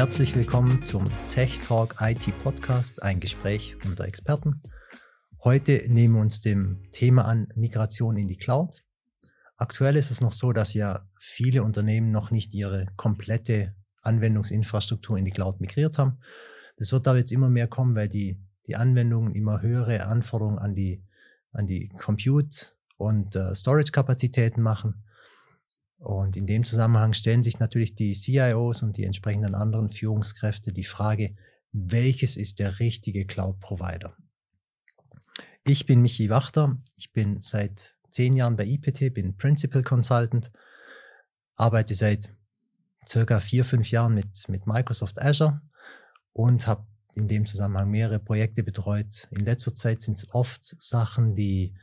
Herzlich willkommen zum Tech Talk IT Podcast, ein Gespräch unter Experten. Heute nehmen wir uns dem Thema an Migration in die Cloud. Aktuell ist es noch so, dass ja viele Unternehmen noch nicht ihre komplette Anwendungsinfrastruktur in die Cloud migriert haben. Das wird aber jetzt immer mehr kommen, weil die, die Anwendungen immer höhere Anforderungen an die, an die Compute- und äh, Storage-Kapazitäten machen. Und in dem Zusammenhang stellen sich natürlich die CIOs und die entsprechenden anderen Führungskräfte die Frage, welches ist der richtige Cloud-Provider? Ich bin Michi Wachter. Ich bin seit zehn Jahren bei IPT, bin Principal Consultant, arbeite seit circa vier, fünf Jahren mit, mit Microsoft Azure und habe in dem Zusammenhang mehrere Projekte betreut. In letzter Zeit sind es oft Sachen, die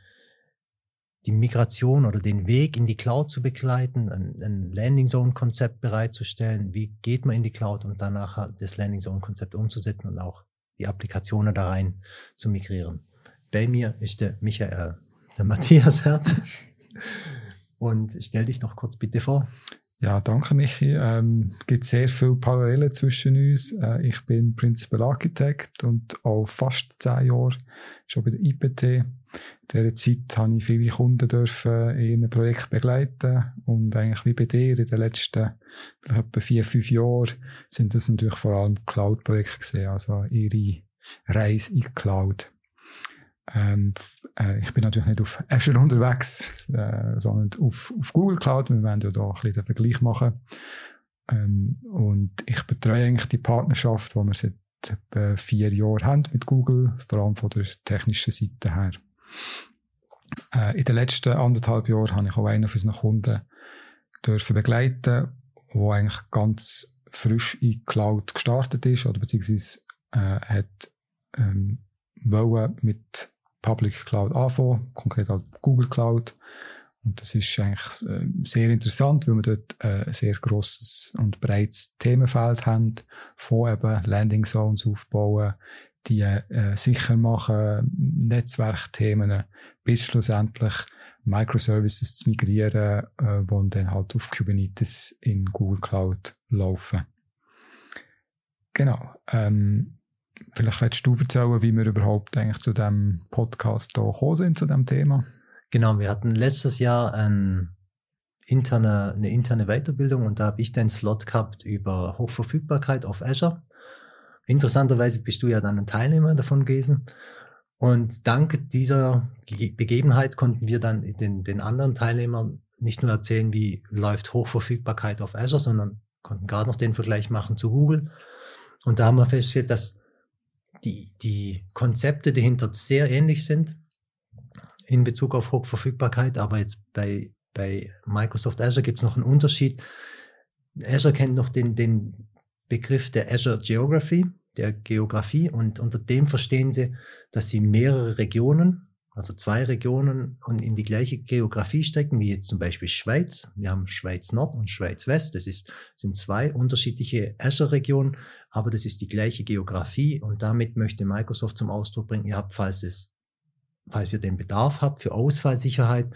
die Migration oder den Weg in die Cloud zu begleiten, ein, ein Landing Zone Konzept bereitzustellen. Wie geht man in die Cloud und danach das Landing Zone Konzept umzusetzen und auch die Applikationen da rein zu migrieren. Bei mir ist der Michael, der Matthias Herd. Und stell dich doch kurz bitte vor. Ja, danke Michi. Ähm, gibt sehr viele Parallelen zwischen uns. Äh, ich bin Principal Architect und auch fast zehn Jahre schon bei der IPT. In dieser Zeit habe ich viele Kunden dürfen in einem Projekt begleiten und eigentlich wie bei dir in den letzten vielleicht etwa vier, fünf Jahren sind das natürlich vor allem Cloud-Projekte gesehen, also ihre Reise in die Cloud. Ähm, äh, ich bin natürlich nicht auf Azure unterwegs, äh, sondern auf, auf Google Cloud. Wir werden ja da ein bisschen den Vergleich machen. Ähm, und ich betreue eigentlich die Partnerschaft, die wir seit etwa vier Jahren haben mit Google, vor allem von der technischen Seite her. Äh, in den letzten anderthalb Jahren habe ich auch einen von unseren Kunden dürfen begleiten, der eigentlich ganz frisch in Cloud gestartet ist oder beziehungsweise äh, hat ähm, wollen mit Public Cloud anfangen, konkret halt Google Cloud. Und das ist eigentlich äh, sehr interessant, weil wir dort äh, ein sehr grosses und breites Themenfeld haben, von eben Landing Zones aufbauen, die äh, sicher machen, Netzwerkthemen, bis schlussendlich Microservices zu migrieren, äh, die dann halt auf Kubernetes in Google Cloud laufen. Genau. Ähm, Vielleicht willst du erzählen, wie wir überhaupt eigentlich zu dem Podcast hier gekommen sind, zu dem Thema. Genau, wir hatten letztes Jahr ein interne, eine interne Weiterbildung und da habe ich den Slot gehabt über Hochverfügbarkeit auf Azure. Interessanterweise bist du ja dann ein Teilnehmer davon gewesen. Und dank dieser Begebenheit konnten wir dann den, den anderen Teilnehmern nicht nur erzählen, wie läuft Hochverfügbarkeit auf Azure, sondern konnten gerade noch den Vergleich machen zu Google. Und da haben wir festgestellt, dass die, die Konzepte dahinter sehr ähnlich sind in Bezug auf Hochverfügbarkeit, aber jetzt bei, bei Microsoft Azure gibt es noch einen Unterschied. Azure kennt noch den, den Begriff der Azure Geography, der Geografie, und unter dem verstehen sie, dass sie mehrere Regionen also zwei Regionen und in die gleiche Geografie stecken, wie jetzt zum Beispiel Schweiz. Wir haben Schweiz Nord und Schweiz West. Das ist, sind zwei unterschiedliche Azure-Regionen, aber das ist die gleiche Geografie und damit möchte Microsoft zum Ausdruck bringen, ihr habt, falls es, falls ihr den Bedarf habt für Ausfallsicherheit,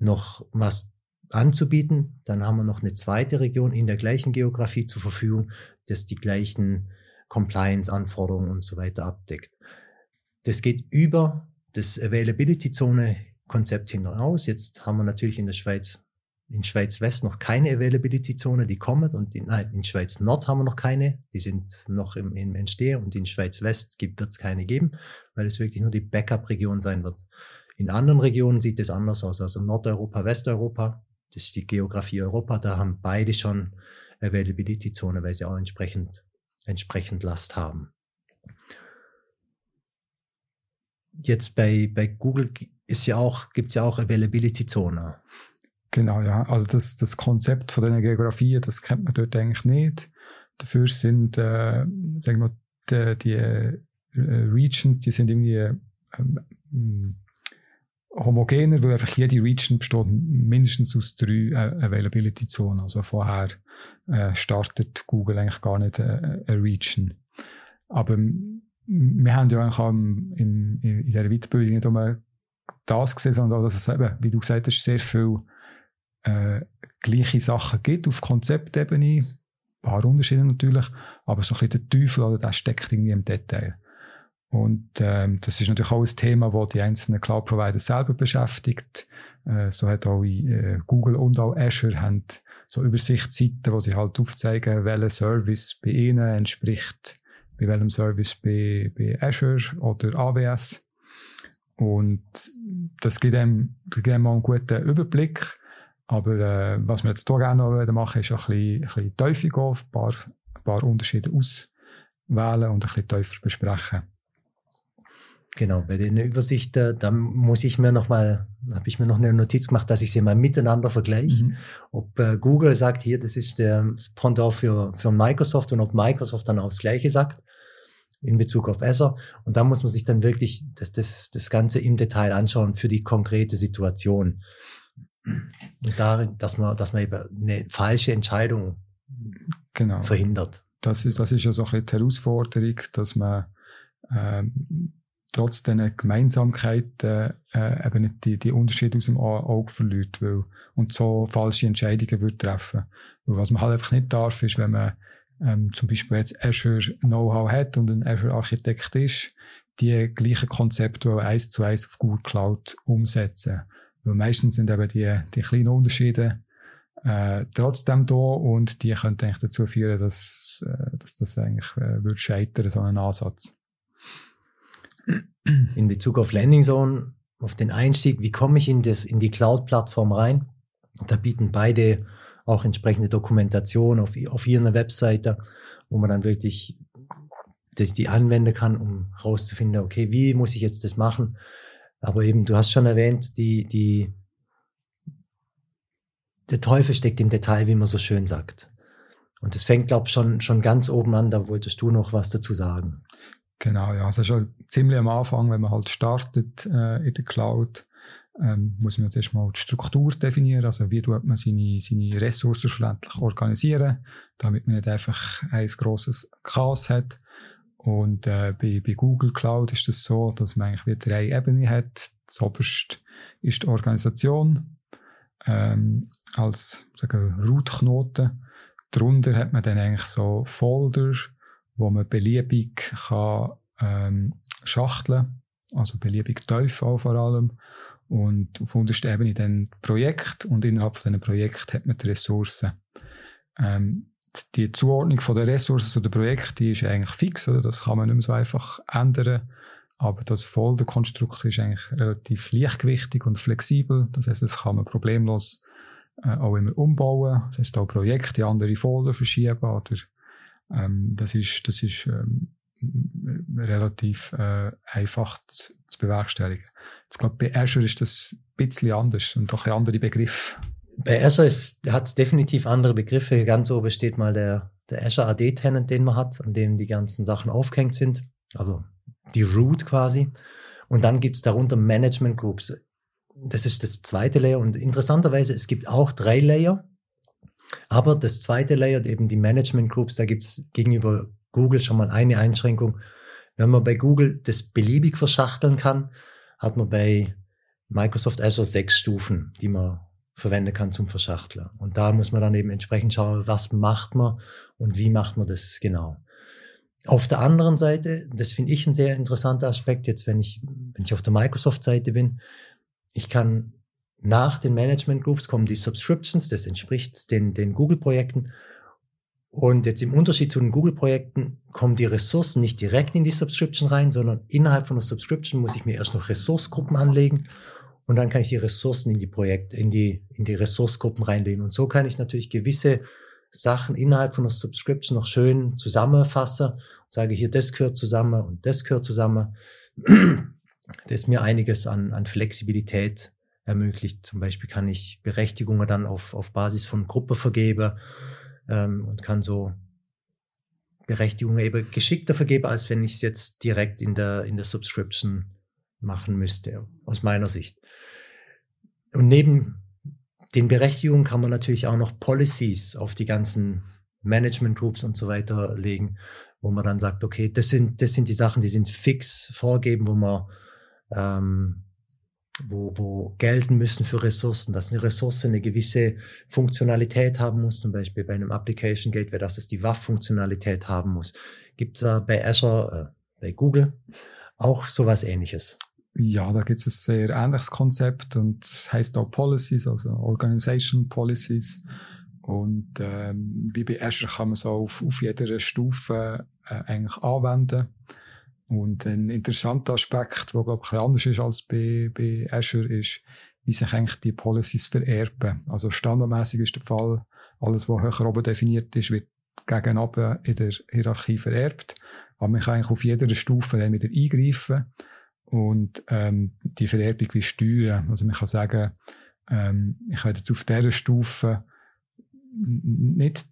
noch was anzubieten, dann haben wir noch eine zweite Region in der gleichen Geografie zur Verfügung, das die gleichen Compliance-Anforderungen und so weiter abdeckt. Das geht über das Availability-Zone-Konzept hinaus. Jetzt haben wir natürlich in der Schweiz, in Schweiz West noch keine Availability-Zone, die kommt. Und in, nein, in Schweiz Nord haben wir noch keine, die sind noch im, im Entstehen. Und in Schweiz West wird es keine geben, weil es wirklich nur die Backup-Region sein wird. In anderen Regionen sieht es anders aus, also Nordeuropa, Westeuropa, das ist die Geografie Europa, da haben beide schon Availability-Zone, weil sie auch entsprechend, entsprechend Last haben jetzt bei, bei Google ist ja auch, gibt's ja auch Availability-Zone. Genau, ja. Also das, das Konzept von den Geografien, das kennt man dort eigentlich nicht. Dafür sind, äh, sagen wir, die, die äh, Regions, die sind irgendwie ähm, homogener, weil einfach jede Region besteht mindestens aus drei äh, Availability-Zonen. Also vorher äh, startet Google eigentlich gar nicht äh, eine Region. Aber wir haben ja eigentlich auch im, im, in dieser Weiterbildung nicht nur das gesehen, sondern auch, dass es eben, wie du gesagt hast, sehr viel äh, gleiche Sachen gibt auf Konzeptebene, paar Unterschiede natürlich, aber so ein bisschen der Teufel, oder, der steckt irgendwie im Detail. Und ähm, das ist natürlich auch ein Thema, das die einzelnen Cloud-Provider selber beschäftigt. Äh, so hat auch äh, Google und auch Azure haben so Übersichtsseiten, wo sie halt aufzeigen, welcher Service bei ihnen entspricht, bei welchem Service bei, bei Azure oder AWS. Und das gibt einem, das gibt einem einen guten Überblick. Aber äh, was wir jetzt hier gerne noch machen ist ein bisschen, ein bisschen tiefer gehen, ein paar, ein paar Unterschiede auswählen und ein bisschen tiefer besprechen. Genau, bei den Übersicht, äh, da muss ich mir noch mal, habe ich mir noch eine Notiz gemacht, dass ich sie mal miteinander vergleiche. Mhm. Ob äh, Google sagt, hier, das ist der Pendant für, für Microsoft und ob Microsoft dann auch das Gleiche sagt in Bezug auf Azure. Und da muss man sich dann wirklich das, das, das Ganze im Detail anschauen für die konkrete Situation. Und darin, dass man, dass man eben eine falsche Entscheidung genau. verhindert. Das ist, das ist ja so ein bisschen die Herausforderung, dass man ähm, trotz diesen Gemeinsamkeiten äh, eben nicht die, die Unterschiede aus dem Auge verliert weil, und so falsche Entscheidungen würde treffen. Weil was man halt einfach nicht darf, ist, wenn man ähm, zum Beispiel jetzt Azure Know-how hat und ein Azure Architekt ist, die gleichen Konzepte eins zu eins auf Google Cloud umsetzen. Weil meistens sind eben die, die kleinen Unterschiede äh, trotzdem da und die können eigentlich dazu führen, dass, äh, dass das eigentlich äh, wird scheitern, so ein Ansatz in Bezug auf Landing Zone, auf den Einstieg, wie komme ich in, das, in die Cloud-Plattform rein? Da bieten beide auch entsprechende Dokumentation auf, auf ihrer Webseite, wo man dann wirklich die, die anwenden kann, um rauszufinden, okay, wie muss ich jetzt das machen? Aber eben, du hast schon erwähnt, die, die, der Teufel steckt im Detail, wie man so schön sagt. Und das fängt, glaube ich, schon, schon ganz oben an, da wolltest du noch was dazu sagen. Genau, ja. Also schon ziemlich am Anfang, wenn man halt startet äh, in der Cloud, ähm, muss man jetzt erstmal die Struktur definieren. Also wie tut man seine, seine Ressourcen schlussendlich organisieren, damit man nicht einfach ein grosses Chaos hat. Und äh, bei, bei Google Cloud ist das so, dass man eigentlich wie drei Ebenen hat. Das oberste ist die Organisation ähm, als Root-Knoten. Darunter hat man dann eigentlich so Folder, wo man beliebig kann, ähm, schachteln also beliebig tief auch vor allem. Und auf unterster Ebene dann Projekt und innerhalb von einem Projekt hat man die Ressourcen. Ähm, die Zuordnung von der Ressourcen zu den Projekten, die ist eigentlich fix, oder? das kann man nicht mehr so einfach ändern. Aber das Folderkonstrukt ist eigentlich relativ leichtgewichtig und flexibel. Das heißt, das kann man problemlos äh, auch immer umbauen. Das heißt, auch Projekte in andere Folder verschieben oder ähm, das ist, das ist ähm, relativ äh, einfach zu, zu bewerkstelligen. Jetzt glaube bei Azure ist das ein bisschen anders und doch ein andere Begriff. Bei Azure hat es definitiv andere Begriffe. Ganz oben steht mal der, der Azure AD-Tenant, den man hat, an dem die ganzen Sachen aufgehängt sind. Also die Root quasi. Und dann gibt es darunter Management Groups. Das ist das zweite Layer. Und interessanterweise, es gibt auch drei Layer. Aber das zweite Layer, eben die Management Groups, da gibt es gegenüber Google schon mal eine Einschränkung. Wenn man bei Google das beliebig verschachteln kann, hat man bei Microsoft Azure sechs Stufen, die man verwenden kann zum Verschachteln. Und da muss man dann eben entsprechend schauen, was macht man und wie macht man das genau. Auf der anderen Seite, das finde ich ein sehr interessanter Aspekt, jetzt wenn ich, wenn ich auf der Microsoft-Seite bin, ich kann nach den Management Groups kommen die Subscriptions, das entspricht den, den Google-Projekten. Und jetzt im Unterschied zu den Google-Projekten kommen die Ressourcen nicht direkt in die Subscription rein, sondern innerhalb von der Subscription muss ich mir erst noch Ressourcegruppen anlegen und dann kann ich die Ressourcen in die Projekte, in die, in die Ressourcegruppen reinlegen. Und so kann ich natürlich gewisse Sachen innerhalb von der Subscription noch schön zusammenfassen und sage hier, das gehört zusammen und das gehört zusammen. Das ist mir einiges an, an Flexibilität ermöglicht. Zum Beispiel kann ich Berechtigungen dann auf, auf Basis von Gruppe vergeben ähm, und kann so Berechtigungen eben geschickter vergeben, als wenn ich es jetzt direkt in der, in der Subscription machen müsste, aus meiner Sicht. Und neben den Berechtigungen kann man natürlich auch noch Policies auf die ganzen Management Groups und so weiter legen, wo man dann sagt, okay, das sind, das sind die Sachen, die sind fix vorgeben, wo man ähm, wo, wo gelten müssen für Ressourcen, dass eine Ressource eine gewisse Funktionalität haben muss, zum Beispiel bei einem Application Gateway, dass es die WAF-Funktionalität haben muss. Gibt es da bei Azure, äh, bei Google auch sowas ähnliches? Ja, da gibt es ein sehr ähnliches Konzept und es heißt auch Policies, also Organization Policies. Und ähm, wie bei Azure kann man es auf, auf jeder Stufe äh, eigentlich anwenden. Und ein interessanter Aspekt, der, glaube ich, ein anders ist als bei, bei Azure, ist, wie sich eigentlich die Policies vererben. Also standardmäßig ist der Fall, alles, was höher oben definiert ist, wird gegen oben in der Hierarchie vererbt. Aber man kann eigentlich auf jeder Stufe dann wieder eingreifen und ähm, die Vererbung wie steuern. Also man kann sagen, ähm, ich werde jetzt auf dieser Stufe nicht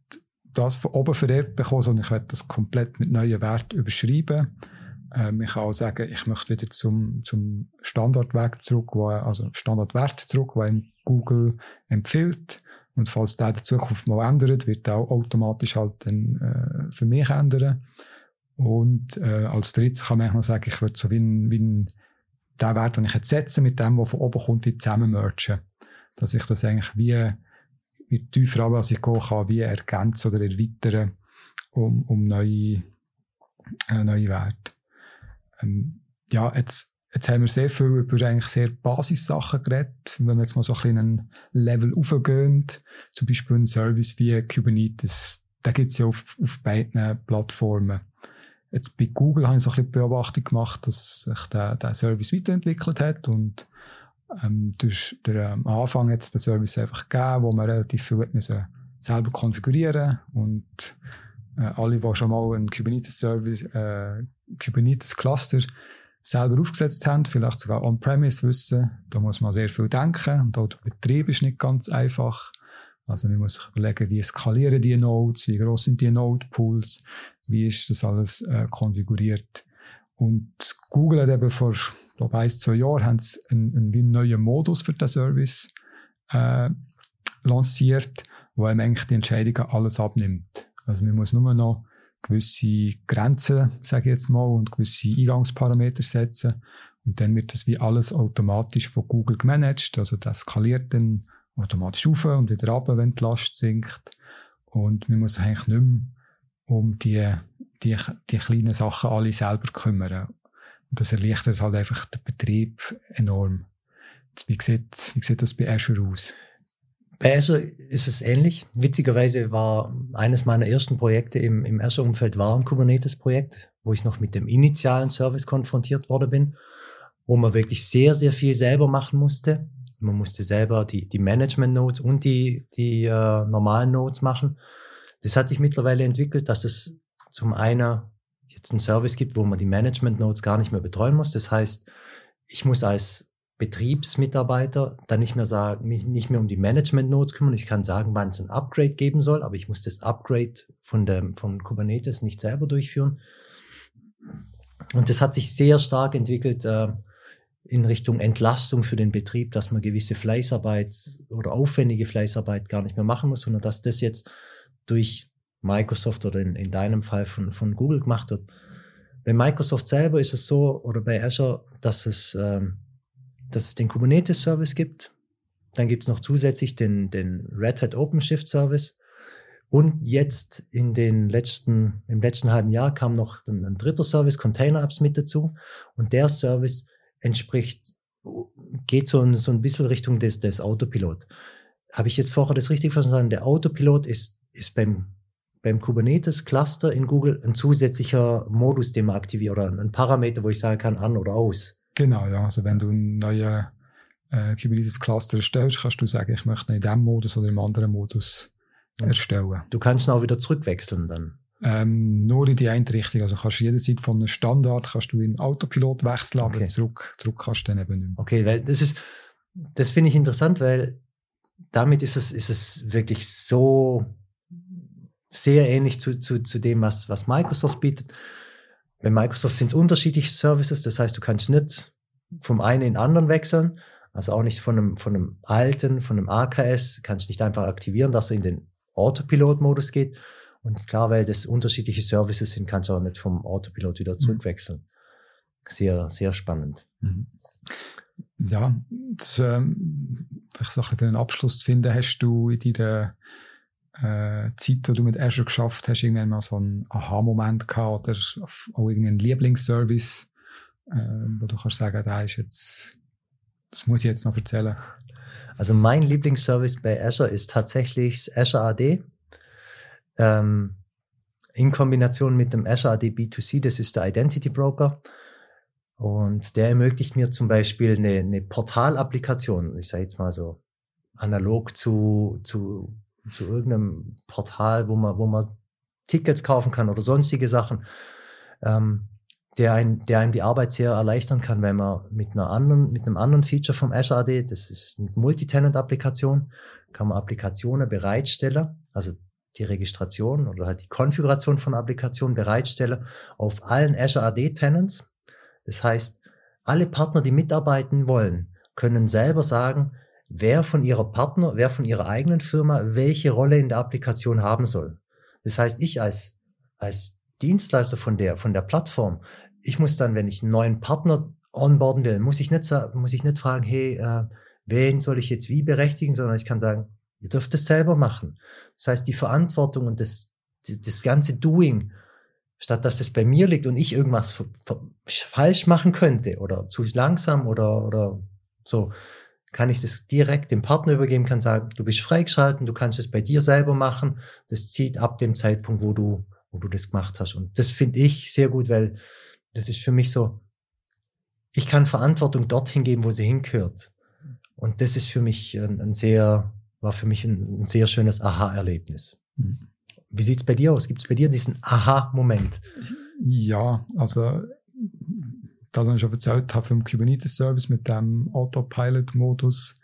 das von oben vererbt bekommen, sondern ich werde das komplett mit neuen Werten überschreiben. Ähm, ich kann auch sagen, ich möchte wieder zum, zum Standardweg zurück, wo, also Standardwert zurück, den Google empfiehlt. Und falls der in der Zukunft mal ändert, wird er auch automatisch halt dann äh, für mich ändern. Und äh, als drittes kann man noch sagen, ich würde so wie, wie den Wert, den ich jetzt setze, mit dem, der von oben kommt, wie zusammen mergen. Dass ich das eigentlich wie, wie tiefer runter, als ich gehen kann, wie ergänzen oder erweitern, um, um neue, äh, neue Werte. Ähm, ja, jetzt, jetzt haben wir sehr viel über eigentlich sehr Basissachen geredet. Wenn wir jetzt mal so ein bisschen Level aufgehen, zum Beispiel ein Service wie Kubernetes, da gibt es ja auf, auf beiden Plattformen. Jetzt bei Google habe ich so ein bisschen Beobachtung gemacht, dass sich der, der Service weiterentwickelt hat und ähm, durch den ähm, Anfang jetzt den Service einfach gegeben, wo man relativ viel selber konfigurieren und alle, die schon mal einen Kubernetes-Service, äh, Kubernetes-Cluster selber aufgesetzt haben, vielleicht sogar on-premise wissen, da muss man sehr viel denken und auch der Betrieb ist nicht ganz einfach. Also man muss sich überlegen, wie skalieren die Nodes, wie groß sind die Node-Pools, wie ist das alles äh, konfiguriert. Und Google hat eben vor, glaube ein, zwei Jahren haben sie einen, einen, neuen Modus für den Service äh, lanciert, wo eigentlich die Entscheidungen alles abnimmt. Also man muss nur noch gewisse Grenzen, sage ich jetzt mal, und gewisse Eingangsparameter setzen. Und dann wird das wie alles automatisch von Google gemanagt. Also das skaliert dann automatisch auf und wieder ab, wenn die Last sinkt. Und man muss eigentlich nicht mehr um die, die, die kleinen Sachen alle selber kümmern. Und das erleichtert halt einfach den Betrieb enorm. Wie sieht, wie sieht das bei Azure aus? Bei Azure ist es ähnlich. Witzigerweise war eines meiner ersten Projekte im, im Azure-Umfeld war ein Kubernetes-Projekt, wo ich noch mit dem initialen Service konfrontiert worden bin, wo man wirklich sehr, sehr viel selber machen musste. Man musste selber die, die Management-Nodes und die, die äh, normalen Nodes machen. Das hat sich mittlerweile entwickelt, dass es zum einen jetzt einen Service gibt, wo man die Management-Nodes gar nicht mehr betreuen muss. Das heißt, ich muss als Betriebsmitarbeiter dann nicht mehr sagen, mich nicht mehr um die Management Nodes kümmern. Ich kann sagen, wann es ein Upgrade geben soll, aber ich muss das Upgrade von dem, von Kubernetes nicht selber durchführen. Und das hat sich sehr stark entwickelt äh, in Richtung Entlastung für den Betrieb, dass man gewisse Fleißarbeit oder aufwendige Fleißarbeit gar nicht mehr machen muss, sondern dass das jetzt durch Microsoft oder in, in deinem Fall von, von Google gemacht wird. Bei Microsoft selber ist es so, oder bei Azure, dass es ähm, dass es den Kubernetes-Service gibt. Dann gibt es noch zusätzlich den, den Red Hat OpenShift Service. Und jetzt in den letzten, im letzten halben Jahr kam noch ein, ein dritter Service, Container Apps mit dazu. Und der Service entspricht, geht so ein, so ein bisschen Richtung des, des Autopilot. Habe ich jetzt vorher das richtig verstanden? Der Autopilot ist, ist beim, beim Kubernetes Cluster in Google ein zusätzlicher Modus, den man aktiviert oder ein Parameter, wo ich sagen kann, an oder aus. Genau, ja. Also wenn du einen neuen äh, Kubernetes-Cluster erstellst, kannst du sagen, ich möchte ihn in diesem Modus oder im anderen Modus erstellen. Du kannst ihn auch wieder zurückwechseln dann. Ähm, nur in die eine Richtung. Also kannst du jederzeit von einem Standard kannst du in Autopilot wechseln, okay. aber zurück, zurück kannst du dann eben nicht mehr. Okay, weil das ist, das finde ich interessant, weil damit ist es, ist es wirklich so sehr ähnlich zu, zu, zu dem, was, was Microsoft bietet. Bei Microsoft sind es unterschiedliche Services, das heißt, du kannst nicht vom einen in den anderen wechseln, also auch nicht von einem, von einem alten, von einem AKS, kannst nicht einfach aktivieren, dass er in den Autopilot-Modus geht. Und klar, weil das unterschiedliche Services sind, kannst du auch nicht vom Autopilot wieder mhm. zurückwechseln. Sehr, sehr spannend. Mhm. Ja, das, ähm, ich so ein einen Abschluss zu finden, hast du in deiner äh, Zeit, wo du mit Azure geschafft hast, irgendwann mal so einen Aha-Moment gehabt oder auch irgendeinen Lieblingsservice, äh, wo du kannst sagen, da ist jetzt, das muss ich jetzt noch erzählen. Also mein Lieblingsservice bei Azure ist tatsächlich Azure AD. Ähm, in Kombination mit dem Azure AD B2C, das ist der Identity Broker. Und der ermöglicht mir zum Beispiel eine, eine Portalapplikation, ich sage jetzt mal so analog zu, zu, zu irgendeinem Portal, wo man, wo man Tickets kaufen kann oder sonstige Sachen, ähm, der, ein, der einem die Arbeit sehr erleichtern kann, wenn man mit einer anderen, mit einem anderen Feature vom Azure AD, das ist eine Multitenant-Applikation, kann man Applikationen bereitstellen, also die Registration oder halt die Konfiguration von Applikationen bereitstellen auf allen Azure AD Tenants. Das heißt, alle Partner, die mitarbeiten wollen, können selber sagen, wer von ihrer Partner, wer von ihrer eigenen Firma welche Rolle in der Applikation haben soll. Das heißt, ich als, als Dienstleister von der, von der Plattform, ich muss dann, wenn ich einen neuen Partner onboarden will, muss ich nicht, muss ich nicht fragen, hey, äh, wen soll ich jetzt wie berechtigen, sondern ich kann sagen, ihr dürft es selber machen. Das heißt, die Verantwortung und das, das ganze Doing statt dass es bei mir liegt und ich irgendwas falsch machen könnte oder zu langsam oder, oder so, kann ich das direkt dem Partner übergeben, kann sagen, du bist freigeschalten, du kannst es bei dir selber machen. Das zieht ab dem Zeitpunkt, wo du, wo du das gemacht hast. Und das finde ich sehr gut, weil das ist für mich so, ich kann Verantwortung dorthin geben, wo sie hingehört. Und das ist für mich ein, ein sehr, war für mich ein, ein sehr schönes Aha-Erlebnis. Mhm. Wie sieht es bei dir aus? Gibt es bei dir diesen Aha-Moment? Ja, also das, was ich schon erzählt habe vom Kubernetes-Service mit dem Autopilot-Modus,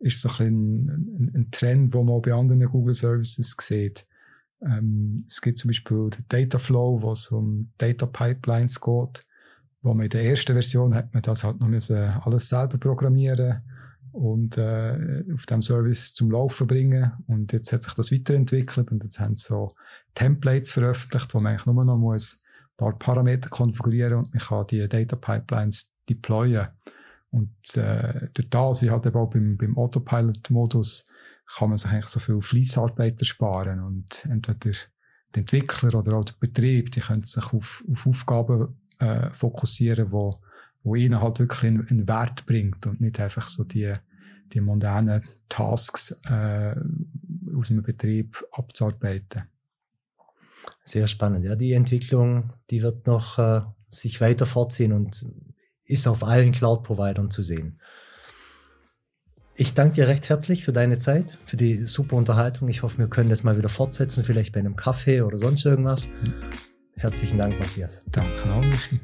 ist so ein, ein, ein, Trend, wo man bei anderen Google Services sieht. Ähm, es gibt zum Beispiel den Data Flow, wo es um Data Pipelines geht, wo man in der ersten Version hat man das halt noch müssen alles selber programmieren und äh, auf dem Service zum Laufen bringen. Und jetzt hat sich das weiterentwickelt und jetzt haben sie so Templates veröffentlicht, wo man eigentlich nur noch muss paar Parameter konfigurieren und man kann die Data Pipelines deployen. Und äh, durch das, wie halt eben auch beim, beim Autopilot-Modus, kann man sich eigentlich so viel Fließarbeit ersparen und entweder der Entwickler oder auch der Betrieb, die können sich auf, auf Aufgaben äh, fokussieren, wo wo ihnen halt wirklich einen, einen Wert bringt und nicht einfach so die, die mondänen Tasks äh, aus dem Betrieb abzuarbeiten. Sehr spannend. Ja, die Entwicklung, die wird noch äh, sich weiter fortziehen und ist auf allen Cloud-Providern zu sehen. Ich danke dir recht herzlich für deine Zeit, für die super Unterhaltung. Ich hoffe, wir können das mal wieder fortsetzen, vielleicht bei einem Kaffee oder sonst irgendwas. Mhm. Herzlichen Dank, Matthias. Danke auch, Michi.